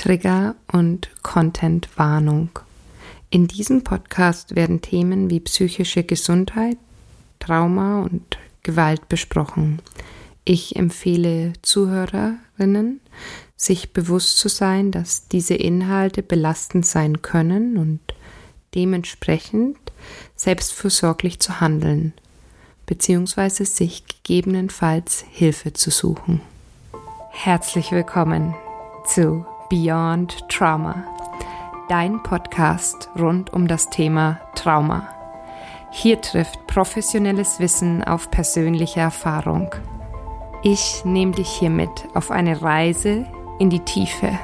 Trigger und Content-Warnung. In diesem Podcast werden Themen wie psychische Gesundheit, Trauma und Gewalt besprochen. Ich empfehle Zuhörerinnen, sich bewusst zu sein, dass diese Inhalte belastend sein können und dementsprechend selbstfürsorglich zu handeln, beziehungsweise sich gegebenenfalls Hilfe zu suchen. Herzlich willkommen zu Beyond Trauma, dein Podcast rund um das Thema Trauma. Hier trifft professionelles Wissen auf persönliche Erfahrung. Ich nehme dich hiermit auf eine Reise in die Tiefe.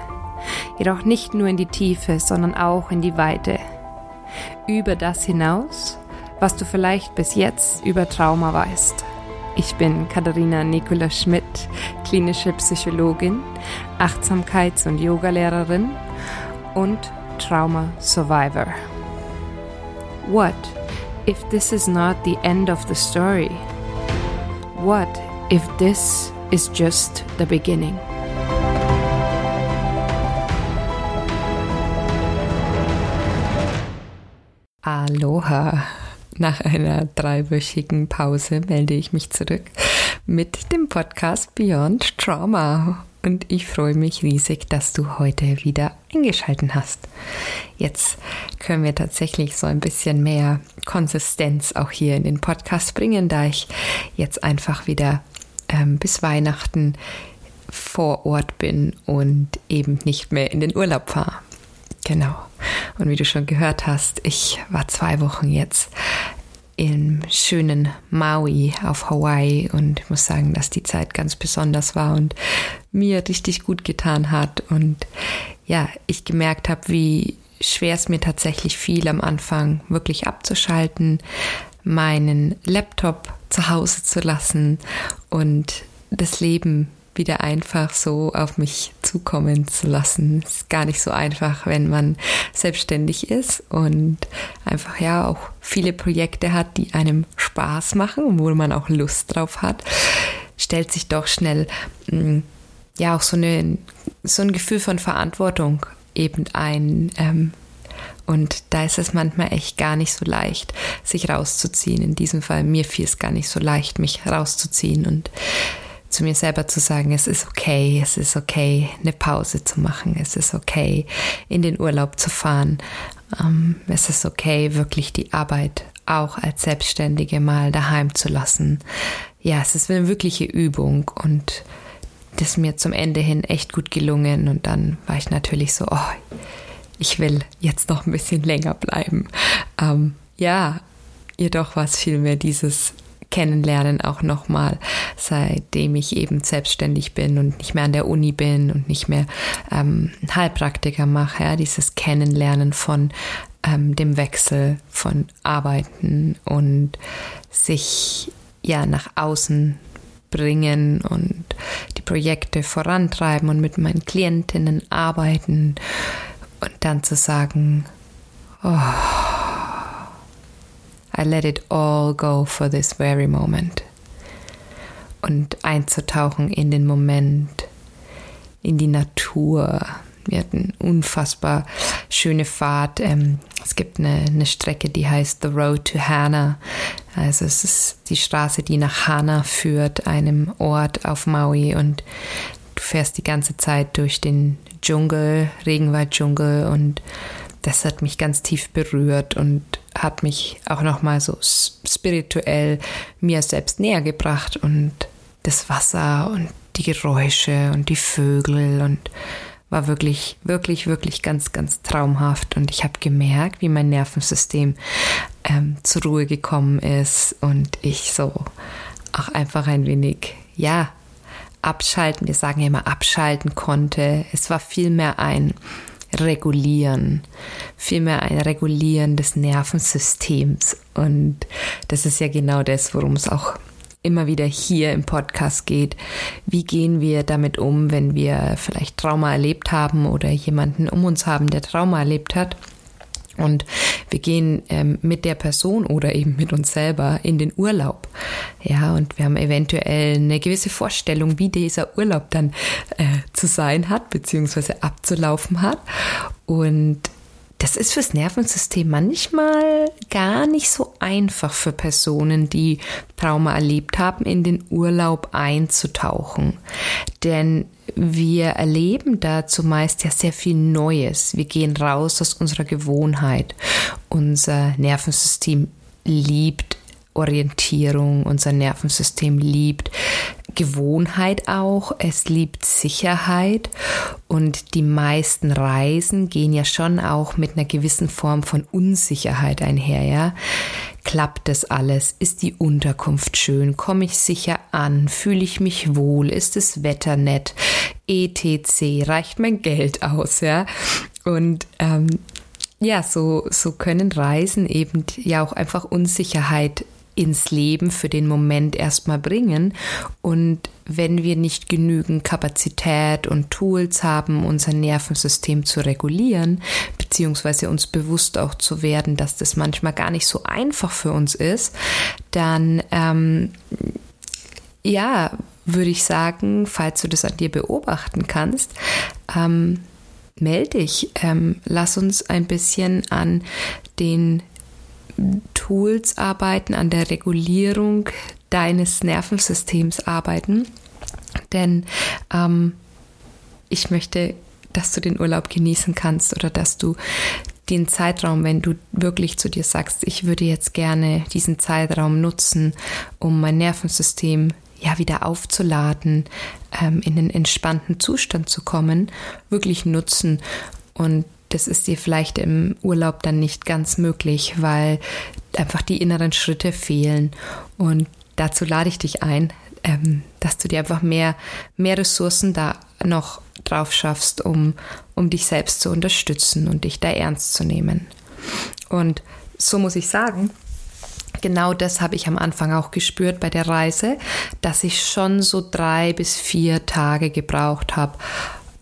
Jedoch nicht nur in die Tiefe, sondern auch in die Weite. Über das hinaus, was du vielleicht bis jetzt über Trauma weißt. Ich bin Katharina Nicola Schmidt, klinische Psychologin, Achtsamkeits- und Yogalehrerin und Trauma Survivor. What if this is not the end of the story? What if this is just the beginning? Aloha! Nach einer dreiwöchigen Pause melde ich mich zurück mit dem Podcast Beyond Trauma. Und ich freue mich riesig, dass du heute wieder eingeschaltet hast. Jetzt können wir tatsächlich so ein bisschen mehr Konsistenz auch hier in den Podcast bringen, da ich jetzt einfach wieder ähm, bis Weihnachten vor Ort bin und eben nicht mehr in den Urlaub fahre. Genau. Und wie du schon gehört hast, ich war zwei Wochen jetzt im schönen Maui auf Hawaii und ich muss sagen, dass die Zeit ganz besonders war und mir richtig gut getan hat. Und ja, ich gemerkt habe, wie schwer es mir tatsächlich fiel am Anfang wirklich abzuschalten, meinen Laptop zu Hause zu lassen und das Leben wieder einfach so auf mich zukommen zu lassen. Ist gar nicht so einfach, wenn man selbstständig ist und einfach ja auch viele Projekte hat, die einem Spaß machen wo man auch Lust drauf hat, stellt sich doch schnell mm, ja auch so, eine, so ein Gefühl von Verantwortung eben ein. Ähm, und da ist es manchmal echt gar nicht so leicht, sich rauszuziehen. In diesem Fall, mir fiel es gar nicht so leicht, mich rauszuziehen und zu mir selber zu sagen, es ist okay, es ist okay, eine Pause zu machen, es ist okay, in den Urlaub zu fahren, ähm, es ist okay, wirklich die Arbeit auch als Selbstständige mal daheim zu lassen. Ja, es ist eine wirkliche Übung und das ist mir zum Ende hin echt gut gelungen und dann war ich natürlich so, oh, ich will jetzt noch ein bisschen länger bleiben. Ähm, ja, jedoch war es vielmehr dieses kennenlernen auch nochmal, seitdem ich eben selbstständig bin und nicht mehr an der Uni bin und nicht mehr ähm, Heilpraktiker mache, ja, dieses Kennenlernen von ähm, dem Wechsel von Arbeiten und sich ja nach außen bringen und die Projekte vorantreiben und mit meinen Klientinnen arbeiten und dann zu sagen, oh, I let it all go for this very moment. Und einzutauchen in den Moment, in die Natur. Wir hatten unfassbar schöne Fahrt. Ähm, es gibt eine, eine Strecke, die heißt The Road to Hana. Also es ist die Straße, die nach Hana führt, einem Ort auf Maui. Und du fährst die ganze Zeit durch den Dschungel, Regenwalddschungel und das hat mich ganz tief berührt und hat mich auch nochmal so spirituell mir selbst näher gebracht und das Wasser und die Geräusche und die Vögel und war wirklich, wirklich, wirklich ganz, ganz traumhaft. Und ich habe gemerkt, wie mein Nervensystem ähm, zur Ruhe gekommen ist und ich so auch einfach ein wenig, ja, abschalten, wir sagen ja immer abschalten konnte. Es war vielmehr ein regulieren, vielmehr ein Regulieren des Nervensystems. Und das ist ja genau das, worum es auch immer wieder hier im Podcast geht. Wie gehen wir damit um, wenn wir vielleicht Trauma erlebt haben oder jemanden um uns haben, der Trauma erlebt hat? Und wir gehen ähm, mit der Person oder eben mit uns selber in den Urlaub. Ja, und wir haben eventuell eine gewisse Vorstellung, wie dieser Urlaub dann äh, zu sein hat, beziehungsweise abzulaufen hat. Und das ist fürs Nervensystem manchmal gar nicht so einfach für Personen, die Trauma erlebt haben, in den Urlaub einzutauchen. Denn wir erleben da zumeist ja sehr viel Neues. Wir gehen raus aus unserer Gewohnheit. Unser Nervensystem liebt Orientierung, unser Nervensystem liebt Gewohnheit auch, es liebt Sicherheit und die meisten Reisen gehen ja schon auch mit einer gewissen Form von Unsicherheit einher, ja. Klappt das alles? Ist die Unterkunft schön? Komme ich sicher an? Fühle ich mich wohl? Ist das Wetter nett? ETC, reicht mein Geld aus, ja? Und ähm, ja, so, so können Reisen eben ja auch einfach Unsicherheit ins Leben für den Moment erstmal bringen. Und wenn wir nicht genügend Kapazität und Tools haben, unser Nervensystem zu regulieren, beziehungsweise uns bewusst auch zu werden, dass das manchmal gar nicht so einfach für uns ist, dann ähm, ja, würde ich sagen, falls du das an dir beobachten kannst, ähm, melde dich, ähm, lass uns ein bisschen an den Tools arbeiten, an der Regulierung deines Nervensystems arbeiten. Denn ähm, ich möchte, dass du den Urlaub genießen kannst oder dass du den Zeitraum, wenn du wirklich zu dir sagst, ich würde jetzt gerne diesen Zeitraum nutzen, um mein Nervensystem ja wieder aufzuladen, ähm, in einen entspannten Zustand zu kommen, wirklich nutzen und das ist dir vielleicht im Urlaub dann nicht ganz möglich, weil einfach die inneren Schritte fehlen. Und dazu lade ich dich ein, ähm, dass du dir einfach mehr, mehr Ressourcen da noch drauf schaffst, um, um dich selbst zu unterstützen und dich da ernst zu nehmen. Und so muss ich sagen, genau das habe ich am Anfang auch gespürt bei der Reise, dass ich schon so drei bis vier Tage gebraucht habe,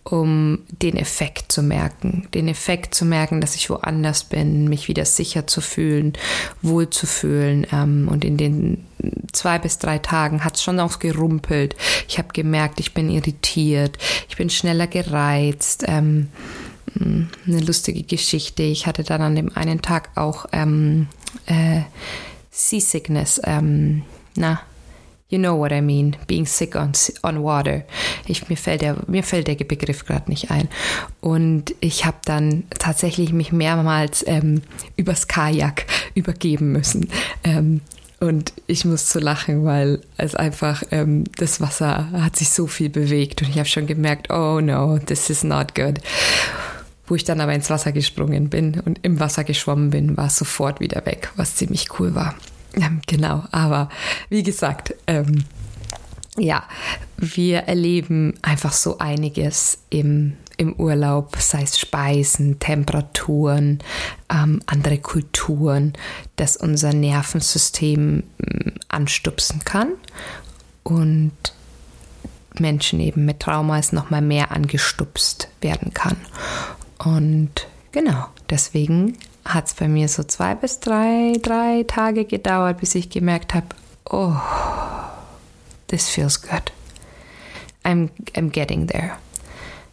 um den Effekt zu merken. Den Effekt zu merken, dass ich woanders bin, mich wieder sicher zu fühlen, wohl zu fühlen. Ähm, und in den zwei bis drei Tagen hat es schon auch gerumpelt. Ich habe gemerkt, ich bin irritiert, ich bin schneller gereizt. Ähm, hm, eine lustige Geschichte. Ich hatte dann an dem einen Tag auch ähm, äh, Seasickness. Ähm, na, You know what I mean, being sick on, on water. Ich, mir, fällt der, mir fällt der Begriff gerade nicht ein. Und ich habe dann tatsächlich mich mehrmals ähm, übers Kajak übergeben müssen. Ähm, und ich muss zu lachen, weil es einfach, ähm, das Wasser hat sich so viel bewegt und ich habe schon gemerkt, oh no, this is not good. Wo ich dann aber ins Wasser gesprungen bin und im Wasser geschwommen bin, war sofort wieder weg, was ziemlich cool war. Ähm, genau, aber wie gesagt, ähm, ja, wir erleben einfach so einiges im, im Urlaub, sei es Speisen, Temperaturen, ähm, andere Kulturen, das unser Nervensystem ähm, anstupsen kann und Menschen eben mit Trauma es nochmal mehr angestupst werden kann. Und genau, deswegen hat es bei mir so zwei bis drei, drei Tage gedauert, bis ich gemerkt habe, oh, this feels good. I'm, I'm getting there.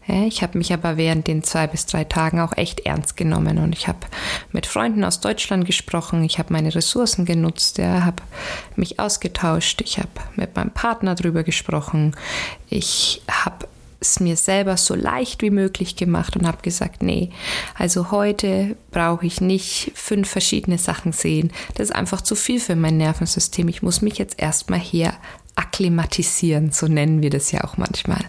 Ich habe mich aber während den zwei bis drei Tagen auch echt ernst genommen und ich habe mit Freunden aus Deutschland gesprochen, ich habe meine Ressourcen genutzt, ja, habe mich ausgetauscht, ich habe mit meinem Partner drüber gesprochen, ich habe es mir selber so leicht wie möglich gemacht und habe gesagt, nee, also heute brauche ich nicht fünf verschiedene Sachen sehen. Das ist einfach zu viel für mein Nervensystem. Ich muss mich jetzt erstmal hier akklimatisieren, so nennen wir das ja auch manchmal.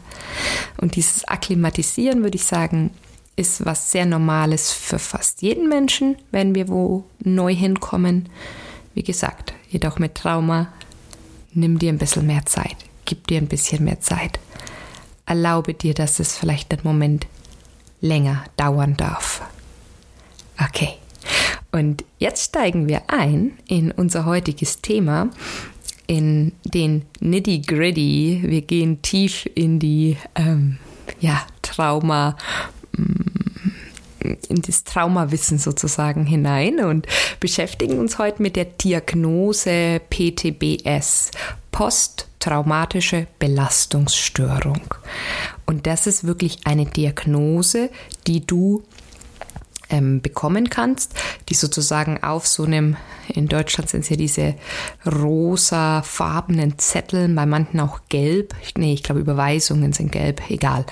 Und dieses Akklimatisieren, würde ich sagen, ist was sehr Normales für fast jeden Menschen, wenn wir wo neu hinkommen. Wie gesagt, jedoch mit Trauma, nimm dir ein bisschen mehr Zeit, gib dir ein bisschen mehr Zeit erlaube dir, dass es vielleicht einen Moment länger dauern darf. Okay. Und jetzt steigen wir ein in unser heutiges Thema, in den Nitty-Gritty. Wir gehen tief in die ähm, ja, Trauma. Mm, in das Traumawissen sozusagen hinein und beschäftigen uns heute mit der Diagnose PTBS, posttraumatische Belastungsstörung. Und das ist wirklich eine Diagnose, die du ähm, bekommen kannst, die sozusagen auf so einem, in Deutschland sind es ja diese rosafarbenen Zettel, bei manchen auch gelb. Nee, ich glaube Überweisungen sind gelb, egal.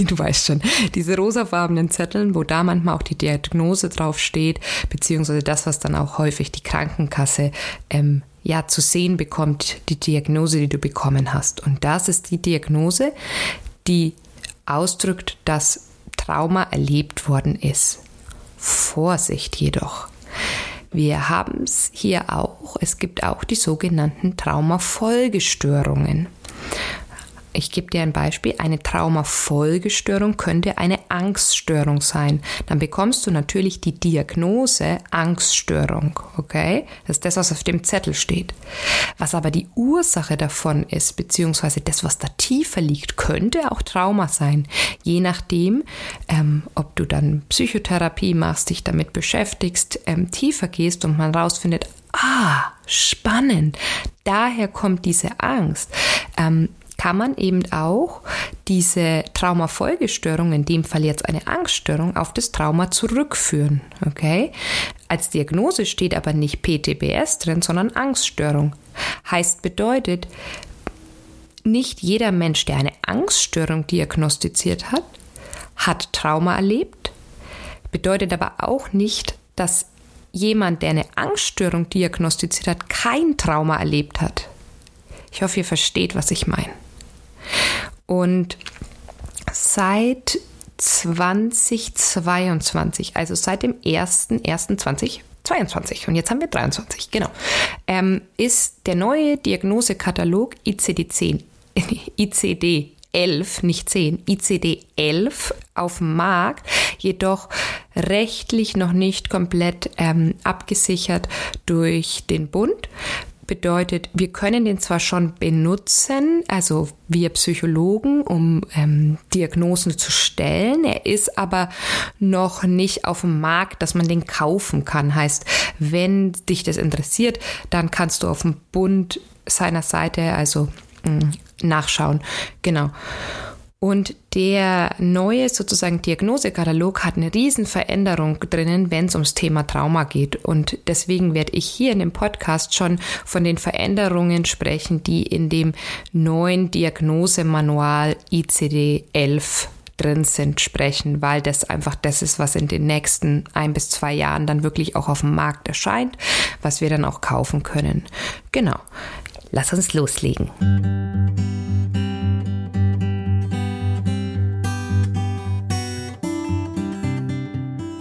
Du weißt schon, diese rosafarbenen Zettel, wo da manchmal auch die Diagnose draufsteht, beziehungsweise das, was dann auch häufig die Krankenkasse ähm, ja zu sehen bekommt, die Diagnose, die du bekommen hast. Und das ist die Diagnose, die ausdrückt, dass Trauma erlebt worden ist. Vorsicht jedoch. Wir haben es hier auch, es gibt auch die sogenannten Traumafolgestörungen. Ich gebe dir ein Beispiel. Eine Traumafolgestörung könnte eine Angststörung sein. Dann bekommst du natürlich die Diagnose Angststörung. Okay? Das ist das, was auf dem Zettel steht. Was aber die Ursache davon ist, beziehungsweise das, was da tiefer liegt, könnte auch Trauma sein. Je nachdem, ähm, ob du dann Psychotherapie machst, dich damit beschäftigst, ähm, tiefer gehst und man rausfindet, ah, spannend. Daher kommt diese Angst. Ähm, kann man eben auch diese Traumafolgestörung, in dem Fall jetzt eine Angststörung, auf das Trauma zurückführen. Okay? Als Diagnose steht aber nicht PTBS drin, sondern Angststörung. Heißt bedeutet, nicht jeder Mensch, der eine Angststörung diagnostiziert hat, hat Trauma erlebt. Bedeutet aber auch nicht, dass jemand, der eine Angststörung diagnostiziert hat, kein Trauma erlebt hat. Ich hoffe, ihr versteht, was ich meine. Und seit 2022, also seit dem 1.1.2022, und jetzt haben wir 23, genau, ähm, ist der neue Diagnosekatalog ICD-10, ICD 11, nicht 10, ICD 11 auf dem Markt, jedoch rechtlich noch nicht komplett ähm, abgesichert durch den Bund bedeutet, wir können den zwar schon benutzen, also wir Psychologen, um ähm, Diagnosen zu stellen, er ist aber noch nicht auf dem Markt, dass man den kaufen kann. Heißt, wenn dich das interessiert, dann kannst du auf dem Bund seiner Seite also mh, mm, nachschauen. Genau. Und der neue sozusagen Diagnosekatalog hat eine Riesenveränderung drinnen, wenn es ums Thema Trauma geht. Und deswegen werde ich hier in dem Podcast schon von den Veränderungen sprechen, die in dem neuen Diagnosemanual ICD-11 drin sind, sprechen, weil das einfach das ist, was in den nächsten ein bis zwei Jahren dann wirklich auch auf dem Markt erscheint, was wir dann auch kaufen können. Genau. Lass uns loslegen.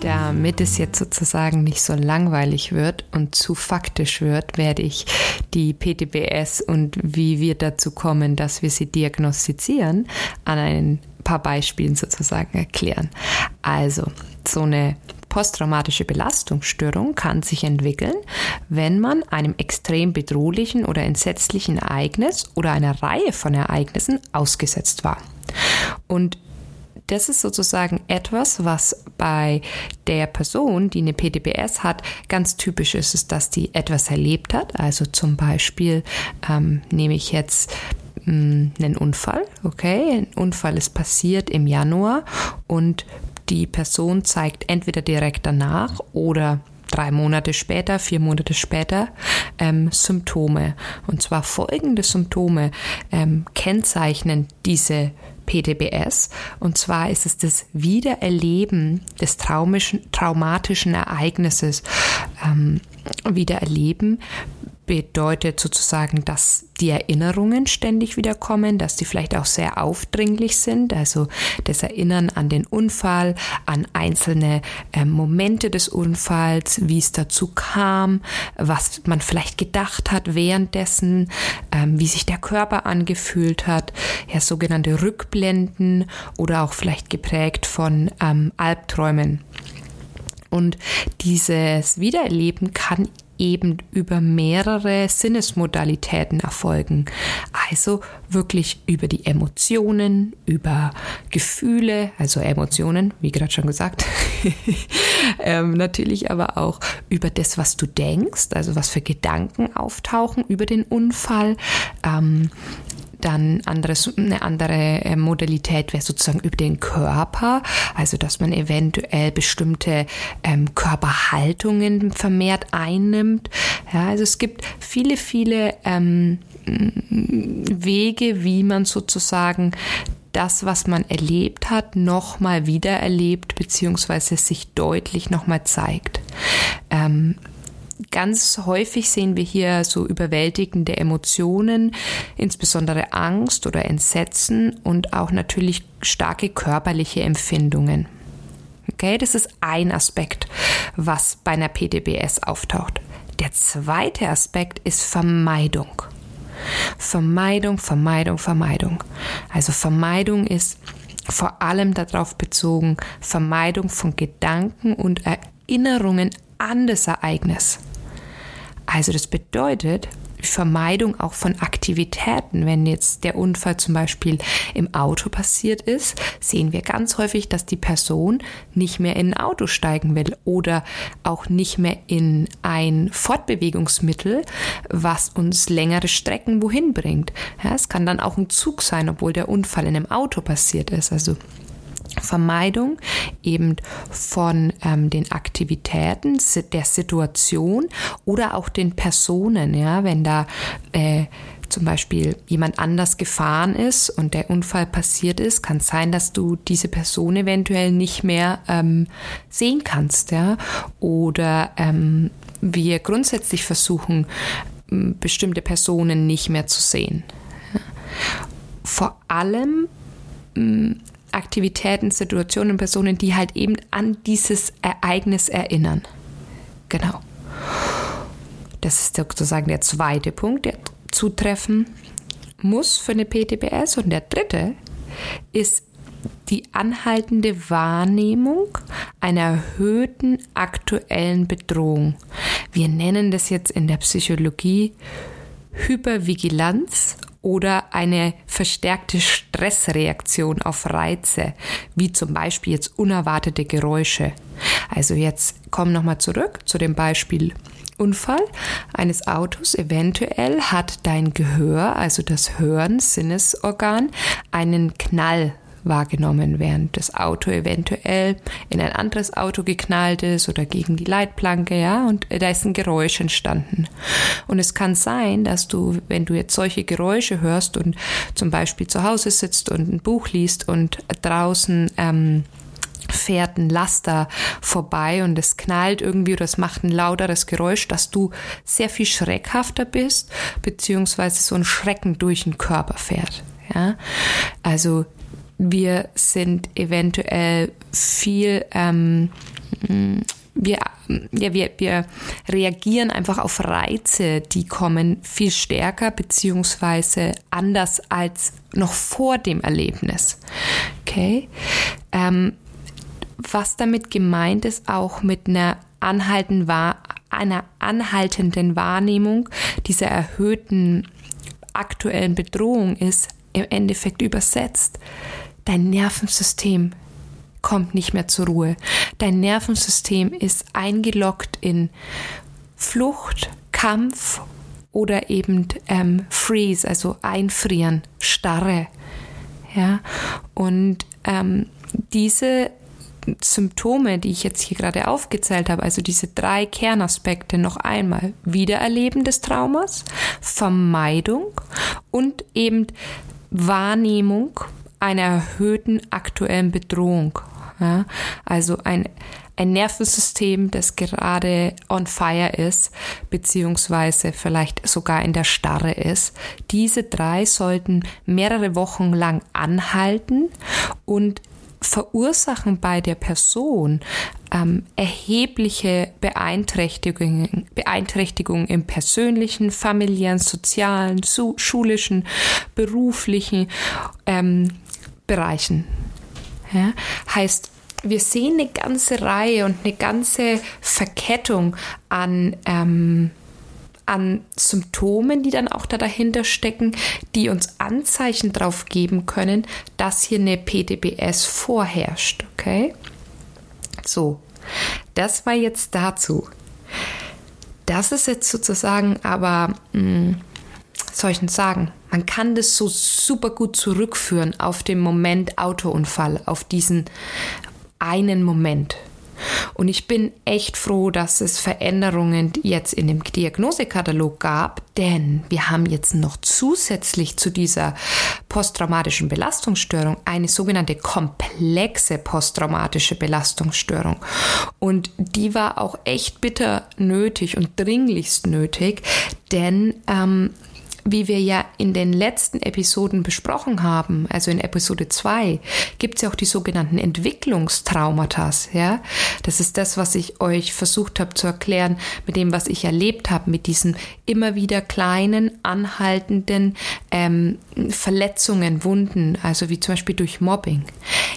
Damit es jetzt sozusagen nicht so langweilig wird und zu faktisch wird, werde ich die PTBS und wie wir dazu kommen, dass wir sie diagnostizieren, an ein paar Beispielen sozusagen erklären. Also, so eine posttraumatische Belastungsstörung kann sich entwickeln, wenn man einem extrem bedrohlichen oder entsetzlichen Ereignis oder einer Reihe von Ereignissen ausgesetzt war. Und das ist sozusagen etwas, was bei der Person, die eine PTBS hat, ganz typisch ist, ist, dass die etwas erlebt hat. Also zum Beispiel ähm, nehme ich jetzt mh, mm, einen Unfall, okay? Ein Unfall ist passiert im Januar und die Person zeigt entweder direkt danach oder drei Monate später, vier Monate später ähm, Symptome. Und zwar folgende Symptome ähm, kennzeichnen diese PTBS. Und zwar ist es das Wiedererleben des traumatischen Ereignisses. Ähm, Wiedererleben bedeutet sozusagen, dass die Erinnerungen ständig wiederkommen, dass die vielleicht auch sehr aufdringlich sind, also das Erinnern an den Unfall, an einzelne äh, Momente des Unfalls, wie es dazu kam, was man vielleicht gedacht hat währenddessen, ähm, wie sich der Körper angefühlt hat, ja sogenannte Rückblenden oder auch vielleicht geprägt von ähm, Albträumen. Und dieses Wiedererleben kann eben über mehrere Sinnesmodalitäten erfolgen. Also wirklich über die Emotionen, über Gefühle, also Emotionen, wie gerade schon gesagt, ähm, natürlich aber auch über das, was du denkst, also was für Gedanken auftauchen über den Unfall. Ähm, dann anderes, eine andere äh, Modalität wäre sozusagen über den Körper, also dass man eventuell bestimmte ähm, Körperhaltungen vermehrt einnimmt. Ja, also es gibt viele, viele ähm, Wege, wie man sozusagen das, was man erlebt hat, nochmal wieder erlebt, beziehungsweise sich deutlich nochmal zeigt. Ähm, Ganz häufig sehen wir hier so überwältigende Emotionen, insbesondere Angst oder Entsetzen und auch natürlich starke körperliche Empfindungen. Okay, das ist ein Aspekt, was bei einer PTBS auftaucht. Der zweite Aspekt ist Vermeidung. Vermeidung, Vermeidung, Vermeidung. Also Vermeidung ist vor allem darauf bezogen, Vermeidung von Gedanken und Erinnerungen an das Ereignis. Also das bedeutet Vermeidung auch von Aktivitäten. Wenn jetzt der Unfall zum Beispiel im Auto passiert ist, sehen wir ganz häufig, dass die Person nicht mehr in ein Auto steigen will oder auch nicht mehr in ein Fortbewegungsmittel, was uns längere Strecken wohin bringt. Ja, es kann dann auch ein Zug sein, obwohl der Unfall in einem Auto passiert ist. Also Vermeidung eben von ähm, den Aktivitäten, der Situation oder auch den Personen, ja, wenn da äh, zum Beispiel jemand anders gefahren ist und der Unfall passiert ist, kann es sein, dass du diese Person eventuell nicht mehr ähm, sehen kannst, ja, oder ähm, wir grundsätzlich versuchen, bestimmte Personen nicht mehr zu sehen. Vor allem Aktivitäten, Situationen, Personen, die halt eben an dieses Ereignis erinnern. Genau. Das ist sozusagen der zweite Punkt, der zutreffen muss für eine PTBS. Und der dritte ist die anhaltende Wahrnehmung einer erhöhten aktuellen Bedrohung. Wir nennen das jetzt in der Psychologie Hypervigilanz oder eine verstärkte Stressreaktion auf Reize, wie zum Beispiel jetzt unerwartete Geräusche. Also jetzt komm nochmal zurück zu dem Beispiel Unfall eines Autos. Eventuell hat dein Gehör, also das Hören, Sinnesorgan, einen Knall wahrgenommen, während das Auto eventuell in ein anderes Auto geknallt ist oder gegen die Leitplanke, ja, und da ist ein Geräusch entstanden. Und es kann sein, dass du, wenn du jetzt solche Geräusche hörst und zum Beispiel zu Hause sitzt und ein Buch liest und draußen ähm, fährt ein Laster vorbei und es knallt irgendwie oder es macht ein lauteres Geräusch, dass du sehr viel schreckhafter bist, beziehungsweise so ein Schrecken durch den Körper fährt. Ja, also wir sind eventuell viel, ähm, wir, ja, wir, wir reagieren einfach auf Reize, die kommen viel stärker beziehungsweise anders als noch vor dem Erlebnis. Okay. Ähm, was damit gemeint ist, auch mit einer anhaltenden, einer anhaltenden Wahrnehmung dieser erhöhten aktuellen Bedrohung ist im Endeffekt übersetzt Dein Nervensystem kommt nicht mehr zur Ruhe. Dein Nervensystem ist eingeloggt in Flucht, Kampf oder eben ähm, Freeze, also einfrieren, Starre. Ja, und ähm, diese Symptome, die ich jetzt hier gerade aufgezählt habe, also diese drei Kernaspekte noch einmal, Wiedererleben des Traumas, Vermeidung und eben Wahrnehmung einer erhöhten aktuellen Bedrohung. Ja? Also ein, ein Nervensystem, das gerade on fire ist, beziehungsweise vielleicht sogar in der Starre ist. Diese drei sollten mehrere Wochen lang anhalten und verursachen bei der Person ähm, erhebliche Beeinträchtigungen, Beeinträchtigungen im persönlichen, familiären, sozialen, schulischen, beruflichen ähm, Bereichen. Ja? Heißt, wir sehen eine ganze Reihe und eine ganze Verkettung an, ähm, an Symptomen, die dann auch da dahinter stecken, die uns Anzeichen darauf geben können, dass hier eine PTBS vorherrscht. Okay? So, das war jetzt dazu. Das ist jetzt sozusagen aber, mh, hm, soll ich denn sagen, man kann das so super gut zurückführen auf den Moment Autounfall, auf diesen einen Moment. Und ich bin echt froh, dass es Veränderungen jetzt in dem Diagnosekatalog gab, denn wir haben jetzt noch zusätzlich zu dieser posttraumatischen Belastungsstörung eine sogenannte komplexe posttraumatische Belastungsstörung. Und die war auch echt bitter nötig und dringlichst nötig, denn ähm, wie wir ja in den letzten Episoden besprochen haben, also in Episode 2, gibt es ja auch die sogenannten Entwicklungstraumata. Ja? Das ist das, was ich euch versucht habe zu erklären mit dem, was ich erlebt habe, mit diesen immer wieder kleinen, anhaltenden ähm, Verletzungen, Wunden, also wie zum Beispiel durch Mobbing.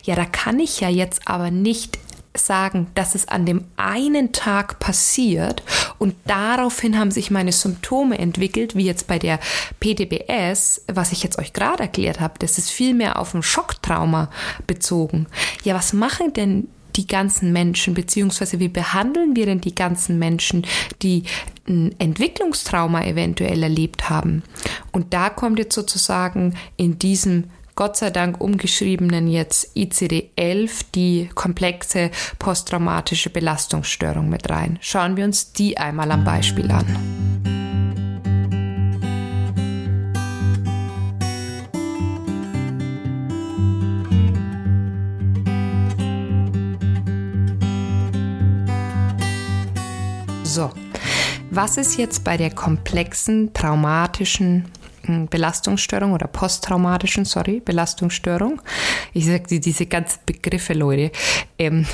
Ja, da kann ich ja jetzt aber nicht sagen, dass es an dem einen Tag passiert und daraufhin haben sich meine Symptome entwickelt, wie jetzt bei der PTBS, was ich jetzt euch gerade erklärt habe. Das ist viel mehr auf ein Schocktrauma bezogen. Ja, was machen denn die ganzen Menschen, beziehungsweise wie behandeln wir denn die ganzen Menschen, die ein Entwicklungstrauma eventuell erlebt haben? Und da kommt jetzt sozusagen in diesem Gott sei Dank umgeschriebenen jetzt ICD-11 die komplexe posttraumatische Belastungsstörung mit rein. Schauen wir uns die einmal am Beispiel an. So, was ist jetzt bei der komplexen traumatischen Belastungsstörung oder posttraumatischen, sorry, Belastungsstörung. Ich sage diese ganzen Begriffe, Leute. Ähm,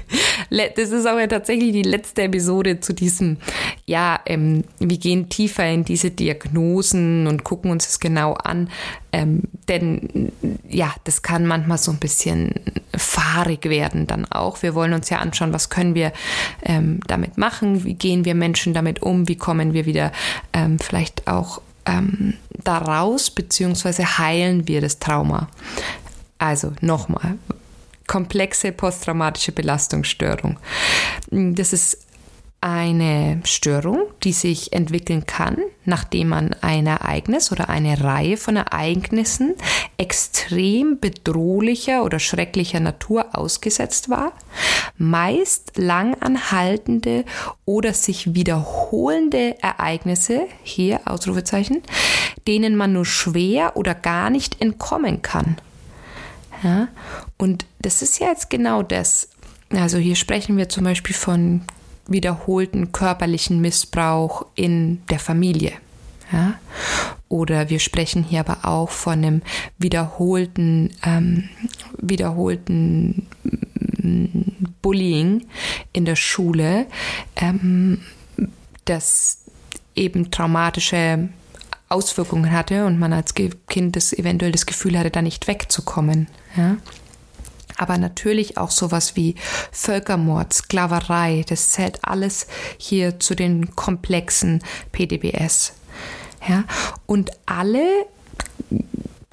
das ist ja tatsächlich die letzte Episode zu diesem, ja, ähm, wir gehen tiefer in diese Diagnosen und gucken uns das genau an. Ähm, denn ja, das kann manchmal so ein bisschen fahrig werden dann auch. Wir wollen uns ja anschauen, was können wir ähm, damit machen, wie gehen wir Menschen damit um, wie kommen wir wieder ähm, vielleicht auch ähm, daraus, beziehungsweise heilen wir das Trauma. Also nochmal, komplexe posttraumatische Belastungsstörung. Das ist eine Störung, die sich entwickeln kann, nachdem man ein Ereignis oder eine Reihe von Ereignissen extrem bedrohlicher oder schrecklicher Natur ausgesetzt war, meist langanhaltende oder sich wiederholende Ereignisse, hier Ausrufezeichen, denen man nur schwer oder gar nicht entkommen kann. Ja, und das ist ja jetzt genau das. Also hier sprechen wir zum Beispiel von wiederholten körperlichen Missbrauch in der Familie. Ja? Oder wir sprechen hier aber auch von einem wiederholten, ähm, wiederholten mm, Bullying in der Schule, ähm, das eben traumatische Auswirkungen hatte und man als Kind das eventuell das Gefühl hatte, da nicht wegzukommen. Ja? Aber natürlich auch sowas wie Völkermord, Sklaverei, das zählt alles hier zu den komplexen PDBS. Ja, und alle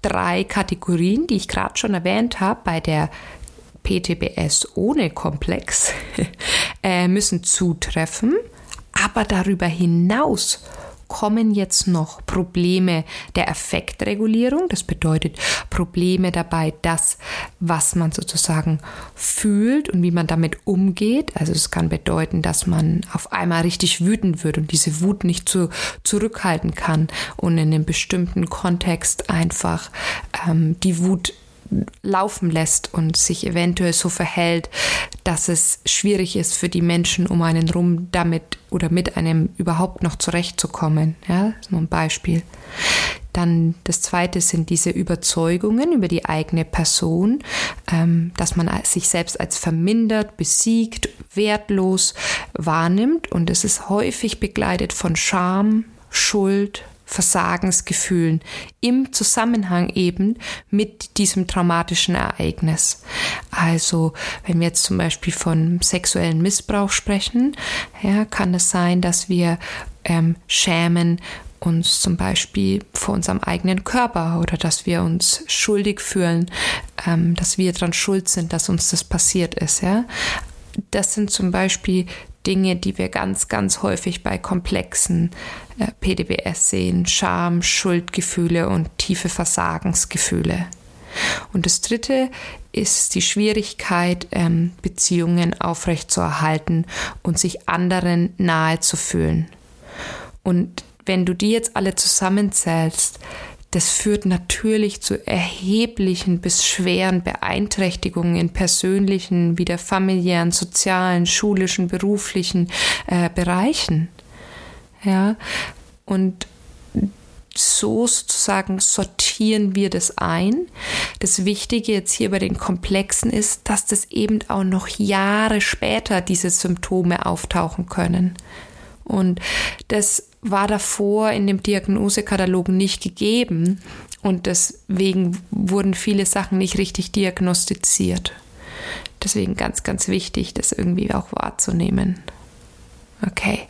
drei Kategorien, die ich gerade schon erwähnt habe, bei der PTBS ohne Komplex, äh, müssen zutreffen, aber darüber hinaus kommen jetzt noch Probleme der Effektregulierung. Das bedeutet Probleme dabei, das, was man sozusagen fühlt und wie man damit umgeht. Also es kann bedeuten, dass man auf einmal richtig wütend wird und diese Wut nicht zu, zurückhalten kann und in einem bestimmten Kontext einfach ähm, die Wut laufen lässt und sich eventuell so verhält, dass es schwierig ist für die Menschen um einen rum damit oder mit einem überhaupt noch zurechtzukommen. Ja, so ein Beispiel. Dann das zweite sind diese Überzeugungen über die eigene Person, ähm, dass man sich selbst als vermindert, besiegt, wertlos wahrnimmt und es ist häufig begleitet von Scham, Schuld, Versagensgefühlen im Zusammenhang eben mit diesem traumatischen Ereignis. Also, wenn wir jetzt zum Beispiel von sexuellen Missbrauch sprechen, ja, kann es sein, dass wir ähm, schämen uns zum Beispiel vor unserem eigenen Körper oder dass wir uns schuldig fühlen, ähm, dass wir daran schuld sind, dass uns das passiert ist. Ja? Das sind zum Beispiel Dinge, die wir ganz, ganz häufig bei komplexen PDBS sehen. Scham, Schuldgefühle und tiefe Versagensgefühle. Und das Dritte ist die Schwierigkeit, ähm, Beziehungen aufrechtzuerhalten und sich anderen nahe zu fühlen. Und wenn du die jetzt alle zusammenzählst, das führt natürlich zu erheblichen bis schweren Beeinträchtigungen in persönlichen, wie der familiären, sozialen, schulischen, beruflichen äh, Bereichen. Ja, und so sozusagen sortieren wir das ein. Das Wichtige jetzt hier bei den Komplexen ist, dass das eben auch noch Jahre später diese Symptome auftauchen können. Und das war davor in dem Diagnosekatalog nicht gegeben und deswegen wurden viele Sachen nicht richtig diagnostiziert. Deswegen ganz, ganz wichtig, das irgendwie auch wahrzunehmen. Okay,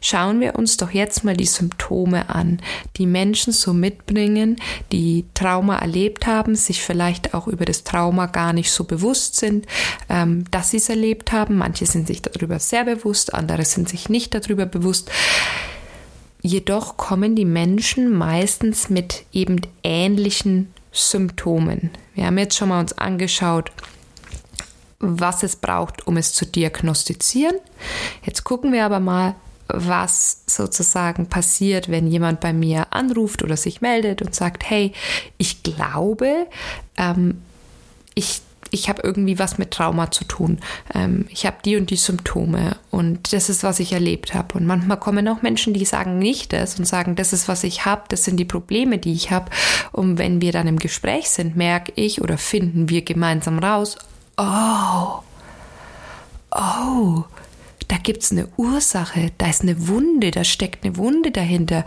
schauen wir uns doch jetzt mal die Symptome an, die Menschen so mitbringen, die Trauma erlebt haben, sich vielleicht auch über das Trauma gar nicht so bewusst sind, ähm, dass sie es erlebt haben. Manche sind sich darüber sehr bewusst, andere sind sich nicht darüber bewusst. Jedoch kommen die Menschen meistens mit eben ähnlichen Symptomen. Wir haben jetzt schon mal uns angeschaut, was es braucht, um es zu diagnostizieren. Jetzt gucken wir aber mal, was sozusagen passiert, wenn jemand bei mir anruft oder sich meldet und sagt, hey, ich glaube, ähm, ich ich habe irgendwie was mit Trauma zu tun. Ähm, ich habe die und die Symptome und das ist, was ich erlebt habe. Und manchmal kommen auch Menschen, die sagen nicht das und sagen, das ist, was ich habe, das sind die Probleme, die ich habe. Und wenn wir dann im Gespräch sind, merke ich oder finden wir gemeinsam raus, oh, oh, da gibt es eine Ursache, da ist eine Wunde, da steckt eine Wunde dahinter,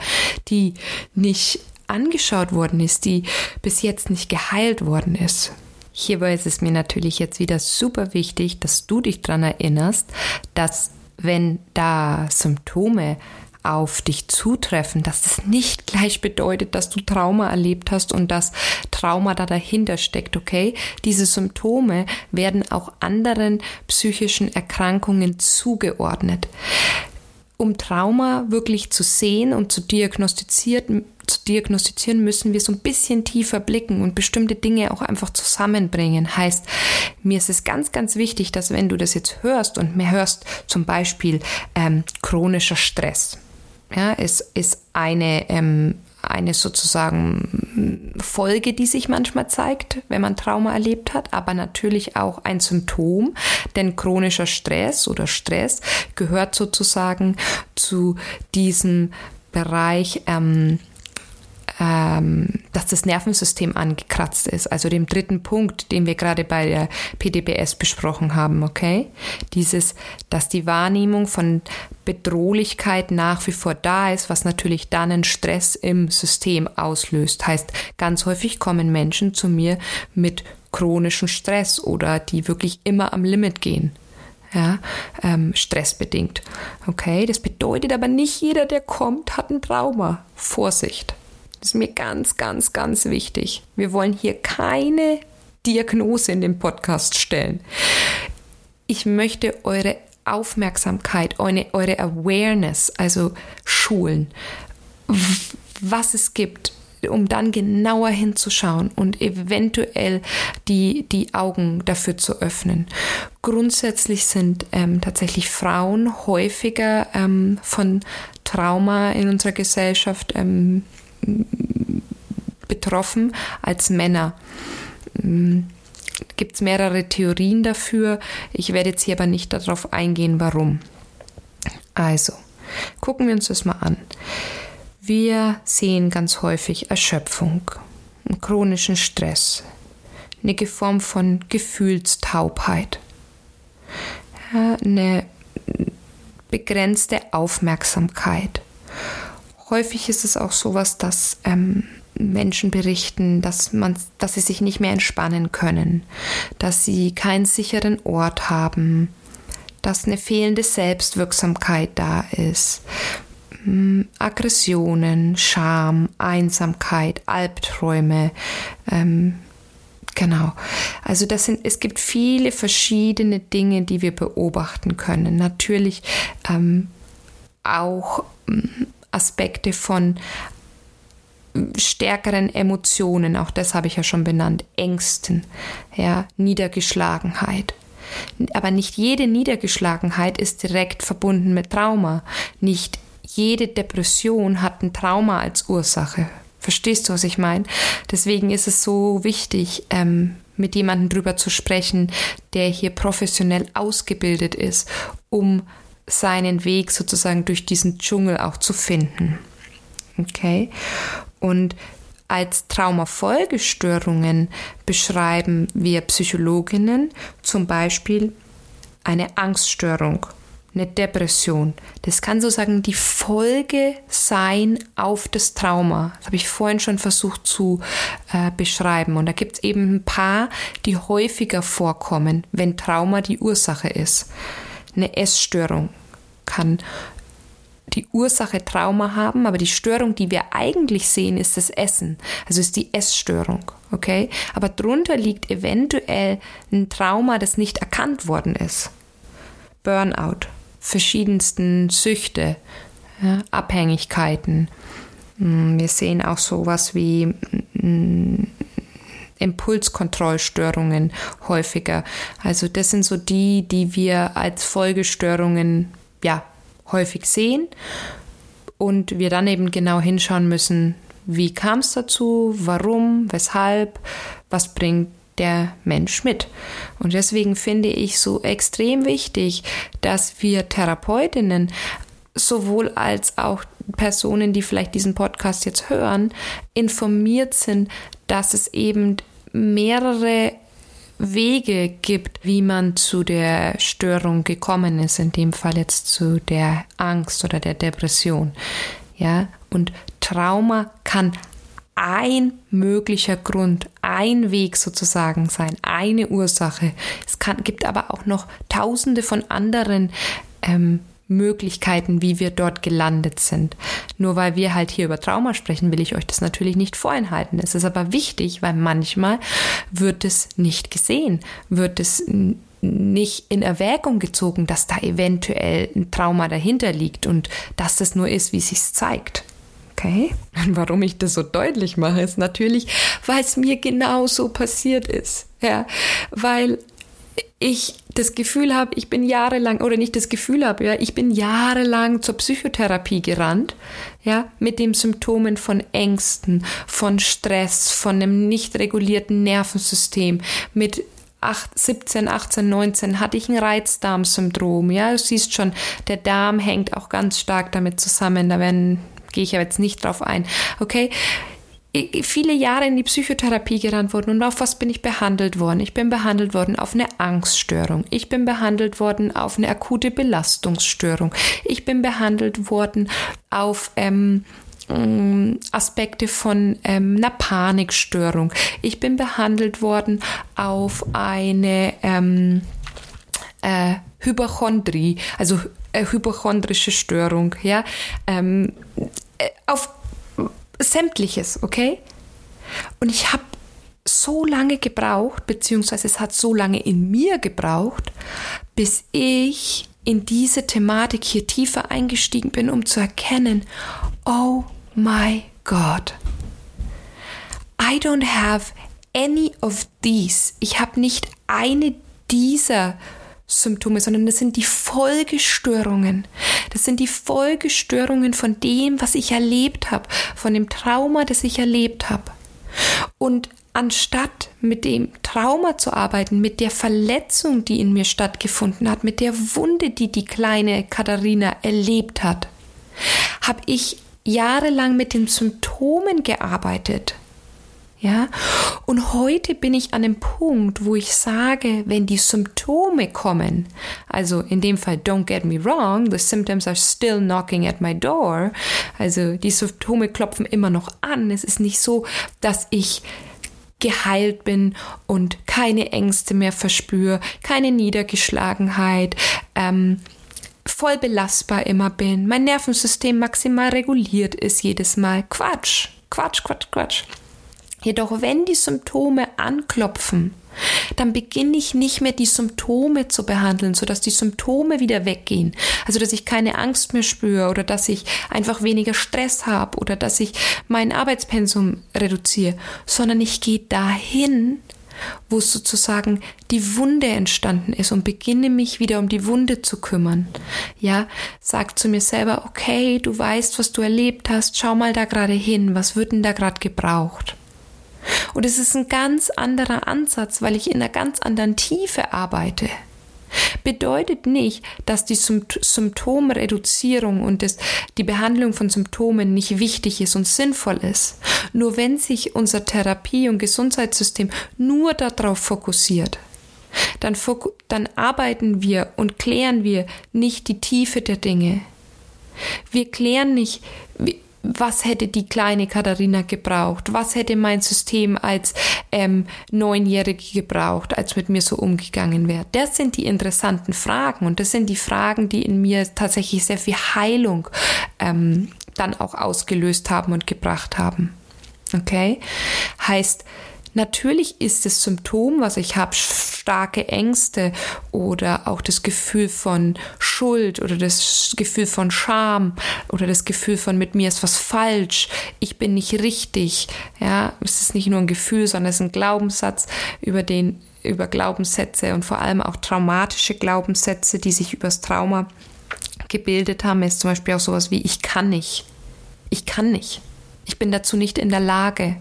die nicht angeschaut worden ist, die bis jetzt nicht geheilt worden ist. Hierbei ist es mir natürlich jetzt wieder super wichtig, dass du dich daran erinnerst, dass wenn da Symptome auf dich zutreffen, dass das nicht gleich bedeutet, dass du Trauma erlebt hast und dass Trauma da dahinter steckt, okay? Diese Symptome werden auch anderen psychischen Erkrankungen zugeordnet. Um Trauma wirklich zu sehen und zu diagnostizieren, zu diagnostizieren, müssen wir so ein bisschen tiefer blicken und bestimmte Dinge auch einfach zusammenbringen. Heißt, mir ist es ganz, ganz wichtig, dass wenn du das jetzt hörst und mir hörst zum Beispiel ähm, chronischer Stress, ja, es ist eine, ähm, eine sozusagen Folge, die sich manchmal zeigt, wenn man Trauma erlebt hat, aber natürlich auch ein Symptom, denn chronischer Stress oder Stress gehört sozusagen zu diesem Bereich ähm, dass das Nervensystem angekratzt ist, also dem dritten Punkt, den wir gerade bei der PDBS besprochen haben, okay? Dieses, dass die Wahrnehmung von Bedrohlichkeit nach wie vor da ist, was natürlich dann einen Stress im System auslöst. Heißt, ganz häufig kommen Menschen zu mir mit chronischen Stress oder die wirklich immer am Limit gehen ja, ähm, stressbedingt. Okay, das bedeutet aber nicht jeder, der kommt, hat ein Trauma. Vorsicht. Das ist mir ganz, ganz, ganz wichtig. Wir wollen hier keine Diagnose in dem Podcast stellen. Ich möchte eure Aufmerksamkeit, eure, eure Awareness, also schulen, was es gibt, um dann genauer hinzuschauen und eventuell die, die Augen dafür zu öffnen. Grundsätzlich sind ähm, tatsächlich Frauen häufiger ähm, von Trauma in unserer Gesellschaft ähm, betroffen als Männer. Mm, Gibt es mehrere Theorien dafür. Ich werde jetzt hier aber nicht darauf eingehen, warum. Also, gucken wir uns das mal an. Wir sehen ganz häufig Erschöpfung, chronischen Stress, eine Form von Gefühlstaubheit, eine begrenzte Aufmerksamkeit häufig ist es auch sowas, dass ähm, Menschen berichten, dass man, dass sie sich nicht mehr entspannen können, dass sie keinen sicheren Ort haben, dass eine fehlende Selbstwirksamkeit da ist, hm, Aggressionen, Scham, Einsamkeit, Albträume, ähm, Genau. Also das sind, es gibt viele verschiedene Dinge, die wir beobachten können. Natürlich ähm, auch hm, Aspekte von stärkeren Emotionen, auch das habe ich ja schon benannt, Ängsten, ja, Niedergeschlagenheit. Aber nicht jede Niedergeschlagenheit ist direkt verbunden mit Trauma. Nicht jede Depression hat ein Trauma als Ursache. Verstehst du, was ich meine? Deswegen ist es so wichtig, ähm, mit jemandem drüber zu sprechen, der hier professionell ausgebildet ist, um seinen Weg sozusagen durch diesen Dschungel auch zu finden. Okay? Und als Traumafolgestörungen beschreiben wir Psychologinnen zum Beispiel eine Angststörung, eine Depression. Das kann sozusagen die Folge sein auf das Trauma. Das habe ich vorhin schon versucht zu äh, beschreiben. Und da gibt es eben ein paar, die häufiger vorkommen, wenn Trauma die Ursache ist. Eine Essstörung kann die Ursache Trauma haben, aber die Störung, die wir eigentlich sehen, ist das Essen. Also ist die Essstörung, okay? Aber drunter liegt eventuell ein Trauma, das nicht erkannt worden ist. Burnout, verschiedensten Süchte, ja, Abhängigkeiten. Hm, wir sehen auch sowas wie hm, Impulskontrollstörungen häufiger. Also das sind so die, die wir als Folgestörungen ja häufig sehen und wir dann eben genau hinschauen müssen, wie kam es dazu, warum, weshalb, was bringt der Mensch mit. Und deswegen finde ich so extrem wichtig, dass wir Therapeutinnen sowohl als auch Personen, die vielleicht diesen Podcast jetzt hören, informiert sind, dass es eben mehrere Wege gibt, wie man zu der Störung gekommen ist, in dem Fall jetzt zu der Angst oder der Depression. Ja, und Trauma kann ein möglicher Grund, ein Weg sozusagen sein, eine Ursache. Es kann, gibt aber auch noch tausende von anderen ähm, Möglichkeiten, wie wir dort gelandet sind. Nur weil wir halt hier über Trauma sprechen, will ich euch das natürlich nicht vorenthalten. Es ist aber wichtig, weil manchmal wird es nicht gesehen, wird es nicht in Erwägung gezogen, dass da eventuell ein Trauma dahinter liegt und dass das nur ist, wie es sich zeigt. Okay? Und warum ich das so deutlich mache, ist natürlich, weil es mir genau so passiert ist. Ja, weil ich das Gefühl habe, ich bin jahrelang, oder nicht das Gefühl habe, ja, ich bin jahrelang zur Psychotherapie gerannt, ja, mit den Symptomen von Ängsten, von Stress, von einem nicht regulierten Nervensystem, mit 8, 17, 18, 19 hatte ich ein Reizdarmsyndrom. Ja, du siehst schon, der Darm hängt auch ganz stark damit zusammen. Da werden, gehe ich aber jetzt nicht drauf ein. Okay viele Jahre in die Psychotherapie gerannt worden und auf was bin ich behandelt worden? Ich bin behandelt worden auf eine Angststörung. Ich bin behandelt worden auf eine akute Belastungsstörung. Ich bin behandelt worden auf ähm, mm, Aspekte von ähm, einer Panikstörung. Ich bin behandelt worden auf eine ähm, äh, Hypochondrie, also äh, hypochondrische Störung, ja, ähm, äh, auf sämtliches, okay? Und ich habe so lange gebraucht, beziehungsweise es hat so lange in mir gebraucht, bis ich in diese Thematik hier tiefer eingestiegen bin, um zu erkennen, oh my God, I don't have any of these. Ich habe nicht eine dieser Symptome, sondern das sind die Folgestörungen. Das sind die Folgestörungen von dem, was ich erlebt habe, von dem Trauma, das ich erlebt habe. Und anstatt mit dem Trauma zu arbeiten, mit der Verletzung, die in mir stattgefunden hat, mit der Wunde, die die kleine Katharina erlebt hat, habe ich jahrelang mit den Symptomen gearbeitet. Ja, und heute bin ich an dem Punkt, wo ich sage, wenn die Symptome kommen, also in dem Fall, don't get me wrong, the symptoms are still knocking at my door, also die Symptome klopfen immer noch an. Es ist nicht so, dass ich geheilt bin und keine Ängste mehr verspüre, keine Niedergeschlagenheit, ähm, voll belastbar immer bin, mein Nervensystem maximal reguliert ist jedes Mal. Quatsch, Quatsch, Quatsch, Quatsch. Jedoch wenn die Symptome anklopfen, dann beginne ich nicht mehr die Symptome zu behandeln, sodass die Symptome wieder weggehen. Also dass ich keine Angst mehr spüre oder dass ich einfach weniger Stress habe oder dass ich mein Arbeitspensum reduziere, sondern ich gehe dahin, wo sozusagen die Wunde entstanden ist und beginne mich wieder um die Wunde zu kümmern. Ja, sag zu mir selber, okay, du weißt, was du erlebt hast, schau mal da gerade hin, was wird denn da gerade gebraucht? Und es ist ein ganz anderer Ansatz, weil ich in einer ganz anderen Tiefe arbeite. Bedeutet nicht, dass die Symptomreduzierung und das, die Behandlung von Symptomen nicht wichtig ist und sinnvoll ist. Nur wenn sich unser Therapie- und Gesundheitssystem nur darauf fokussiert, dann, dann arbeiten wir und klären wir nicht die Tiefe der Dinge. Wir klären nicht, was hätte die kleine Katharina gebraucht? Was hätte mein System als ähm, Neunjährige gebraucht, als mit mir so umgegangen wäre? Das sind die interessanten Fragen und das sind die Fragen, die in mir tatsächlich sehr viel Heilung ähm, dann auch ausgelöst haben und gebracht haben. Okay? Heißt, Natürlich ist das Symptom, was ich habe, starke Ängste oder auch das Gefühl von Schuld oder das Gefühl von Scham oder das Gefühl von mit mir ist was falsch, ich bin nicht richtig. Ja, es ist nicht nur ein Gefühl, sondern es ist ein Glaubenssatz über den über Glaubenssätze und vor allem auch traumatische Glaubenssätze, die sich übers Trauma gebildet haben, ist zum Beispiel auch sowas wie ich kann nicht. Ich kann nicht. Ich bin dazu nicht in der Lage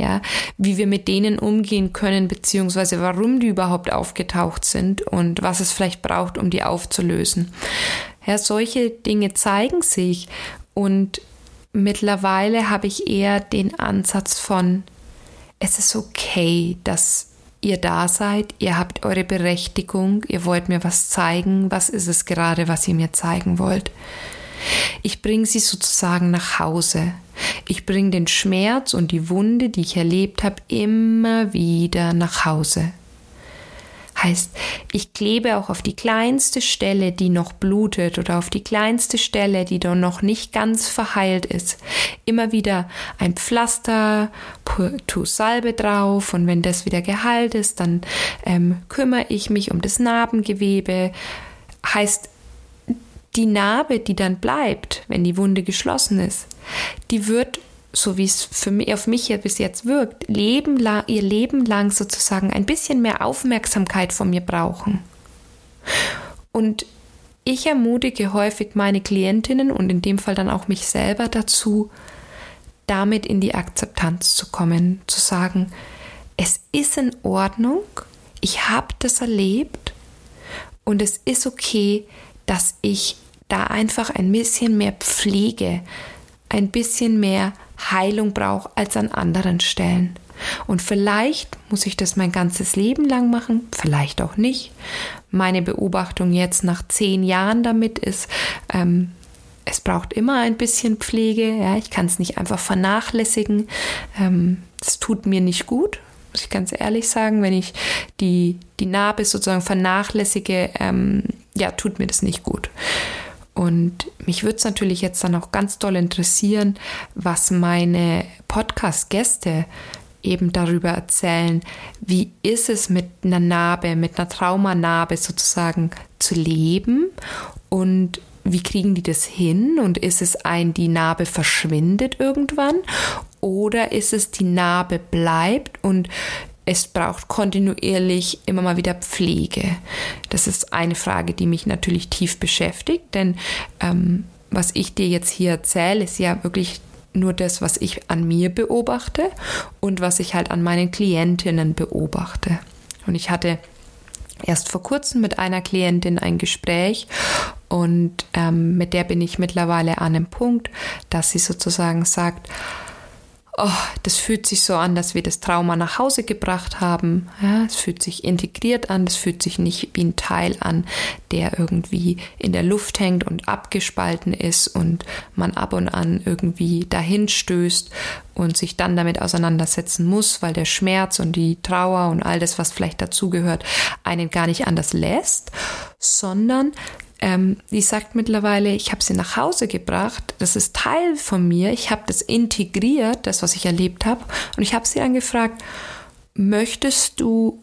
ja, wie wir mit denen umgehen können, beziehungsweise warum die überhaupt aufgetaucht sind und was es vielleicht braucht, um die aufzulösen. Ja, solche Dinge zeigen sich und mittlerweile habe ich eher den Ansatz von, es ist okay, dass ihr da seid, ihr habt eure Berechtigung, ihr wollt mir was zeigen, was ist es gerade, was ihr mir zeigen wollt. Ich bringe sie sozusagen nach Hause. Ich bringe den Schmerz und die Wunde, die ich erlebt habe, immer wieder nach Hause. Heißt, ich klebe auch auf die kleinste Stelle, die noch blutet oder auf die kleinste Stelle, die doch noch nicht ganz verheilt ist, immer wieder ein Pflaster, tu Salbe drauf und wenn das wieder geheilt ist, dann ähm, kümmere ich mich um das Narbengewebe. Heißt, die Narbe, die dann bleibt, wenn die Wunde geschlossen ist, die wird, so wie es für mich, auf mich ja bis jetzt wirkt, Leben lang, ihr Leben lang sozusagen ein bisschen mehr Aufmerksamkeit von mir brauchen. Und ich ermutige häufig meine Klientinnen und in dem Fall dann auch mich selber dazu, damit in die Akzeptanz zu kommen, zu sagen, es ist in Ordnung, ich habe das erlebt und es ist okay, dass ich da einfach ein bisschen mehr Pflege, ein bisschen mehr Heilung brauche als an anderen Stellen. Und vielleicht muss ich das mein ganzes Leben lang machen, vielleicht auch nicht. Meine Beobachtung jetzt nach zehn Jahren damit ist, ähm, es braucht immer ein bisschen Pflege. Ja, ich kann es nicht einfach vernachlässigen. Ähm, es tut mir nicht gut, muss ich ganz ehrlich sagen. Wenn ich die, die Narbe sozusagen vernachlässige, ähm, ja, tut mir das nicht gut. Und mich würde es natürlich jetzt dann auch ganz doll interessieren, was meine Podcast-Gäste eben darüber erzählen, wie ist es mit einer Narbe, mit einer Traumanarbe sozusagen zu leben und wie kriegen die das hin? Und ist es ein, die Narbe verschwindet irgendwann? Oder ist es, die Narbe bleibt und es braucht kontinuierlich immer mal wieder Pflege. Das ist eine Frage, die mich natürlich tief beschäftigt, denn ähm, was ich dir jetzt hier erzähle, ist ja wirklich nur das, was ich an mir beobachte und was ich halt an meinen Klientinnen beobachte. Und ich hatte erst vor kurzem mit einer Klientin ein Gespräch und ähm, mit der bin ich mittlerweile an einem Punkt, dass sie sozusagen sagt, oh, das fühlt sich so an, dass wir das Trauma nach Hause gebracht haben. Ja, es fühlt sich integriert an, es fühlt sich nicht wie ein Teil an, der irgendwie in der Luft hängt und abgespalten ist und man ab und an irgendwie dahin stößt und sich dann damit auseinandersetzen muss, weil der Schmerz und die Trauer und all das, was vielleicht dazugehört, einen gar nicht anders lässt, sondern ähm, die sagt mittlerweile, ich habe sie nach Hause gebracht, das ist Teil von mir, ich habe das integriert, das, was ich erlebt habe, und ich habe sie dann gefragt, möchtest du,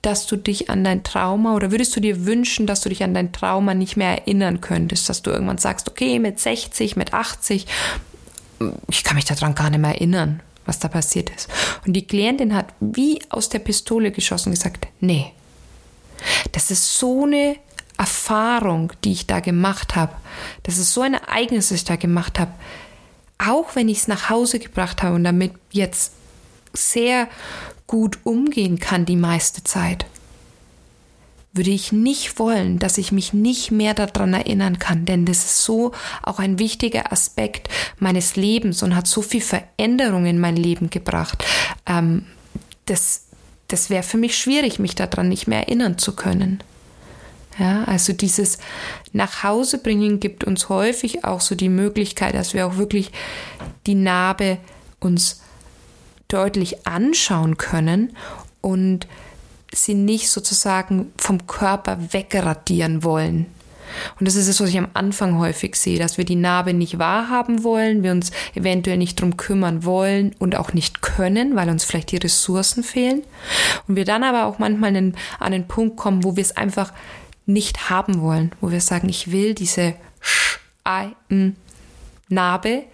dass du dich an dein Trauma oder würdest du dir wünschen, dass du dich an dein Trauma nicht mehr erinnern könntest, dass du irgendwann sagst, okay, mit 60, mit 80, ich kann mich daran gar nicht mehr erinnern, was da passiert ist. Und die Klientin hat wie aus der Pistole geschossen gesagt, nee, das ist so eine Erfahrung, die ich da gemacht habe, das ist so ein Ereignis, das ich da gemacht habe, auch wenn ich es nach Hause gebracht habe und damit jetzt sehr gut umgehen kann die meiste Zeit, würde ich nicht wollen, dass ich mich nicht mehr daran erinnern kann, denn das ist so auch ein wichtiger Aspekt meines Lebens und hat so viel Veränderung in mein Leben gebracht. Ähm, das das wäre für mich schwierig, mich daran nicht mehr erinnern zu können. Ja, also dieses nach Hause bringen gibt uns häufig auch so die Möglichkeit, dass wir auch wirklich die Narbe uns deutlich anschauen können und sie nicht sozusagen vom Körper wegradieren wollen. Und das ist es, was ich am Anfang häufig sehe, dass wir die Narbe nicht wahrhaben wollen, wir uns eventuell nicht drum kümmern wollen und auch nicht können, weil uns vielleicht die Ressourcen fehlen. Und wir dann aber auch manchmal an einen Punkt kommen, wo wir es einfach nicht haben wollen, wo wir sagen, ich will diese Sch Narbe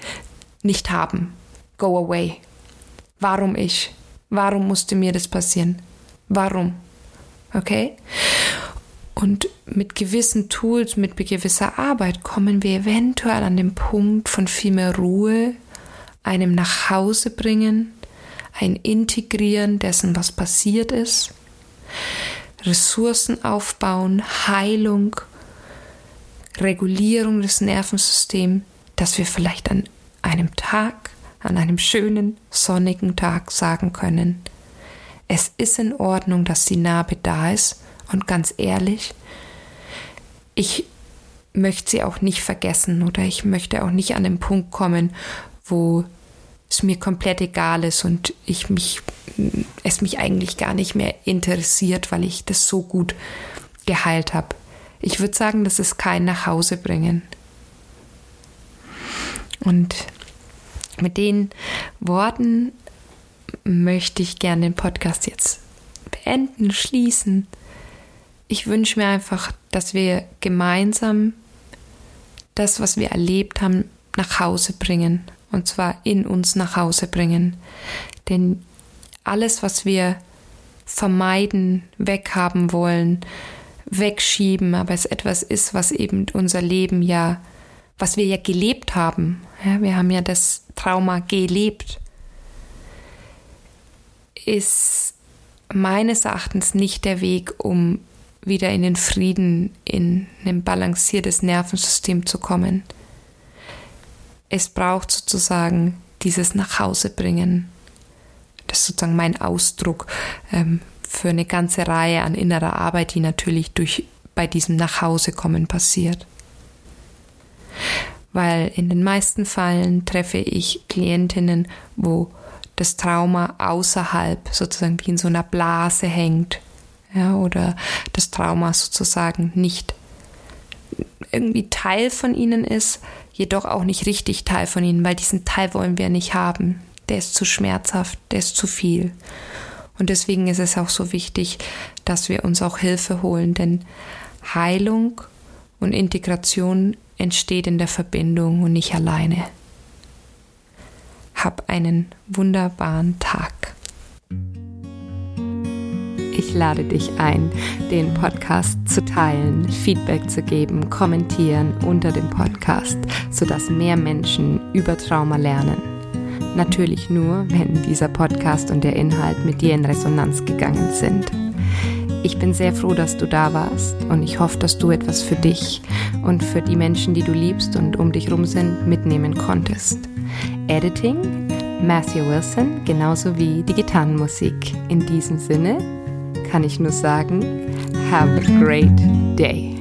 nicht haben. Go away. Warum ich? Warum musste mir das passieren? Warum? Okay? Und mit gewissen Tools, mit gewisser Arbeit kommen wir eventuell an den Punkt von viel mehr Ruhe, einem nach Hause bringen, ein Integrieren dessen, was passiert ist Ressourcen aufbauen, Heilung, Regulierung des Nervensystems, dass wir vielleicht an einem Tag, an einem schönen, sonnigen Tag sagen können, es ist in Ordnung, dass die Narbe da ist. Und ganz ehrlich, ich möchte sie auch nicht vergessen oder ich möchte auch nicht an den Punkt kommen, wo es mir komplett egal ist und ich mich, es mich eigentlich gar nicht mehr interessiert, weil ich das so gut geheilt habe. Ich würde sagen, das ist kein Nachhause bringen. Und mit den Worten möchte ich gerne den Podcast jetzt beenden, schließen. Ich wünsche mir einfach, dass wir gemeinsam das, was wir erlebt haben, nach Hause bringen und zwar in uns nach Hause bringen. Denn alles, was wir vermeiden, weghaben wollen, wegschieben, aber es etwas ist, was eben unser Leben ja, was wir ja gelebt haben. Ja, wir haben ja das Trauma gelebt, ist meines Erachtens nicht der Weg, um wieder in den Frieden, in ein balanciertes Nervensystem zu kommen es braucht sozusagen dieses Nachhausebringen. Das ist sozusagen mein Ausdruck ähm, für eine ganze Reihe an innerer Arbeit, die natürlich durch bei diesem Nachhausekommen passiert. Weil in den meisten Fällen treffe ich Klientinnen, wo das Trauma außerhalb sozusagen wie in so einer Blase hängt. Ja, oder das Trauma sozusagen nicht irgendwie Teil von ihnen ist, jedoch auch nicht richtig Teil von ihnen, weil diesen Teil wollen wir nicht haben. Der ist zu schmerzhaft, der ist zu viel. Und deswegen ist es auch so wichtig, dass wir uns auch Hilfe holen, denn Heilung und Integration entsteht in der Verbindung und nicht alleine. Hab einen wunderbaren Tag. Ich lade dich ein, den Podcast zu teilen, Feedback zu geben, kommentieren unter dem Podcast, sodass mehr Menschen über Trauma lernen. Natürlich nur, wenn dieser Podcast und der Inhalt mit dir in Resonanz gegangen sind. Ich bin sehr froh, dass du da warst und ich hoffe, dass du etwas für dich und für die Menschen, die du liebst und um dich rum sind, mitnehmen konntest. Editing Matthew Wilson, genauso wie die Gitarrenmusik. In diesem Sinne kann ich nur sagen, have a great day.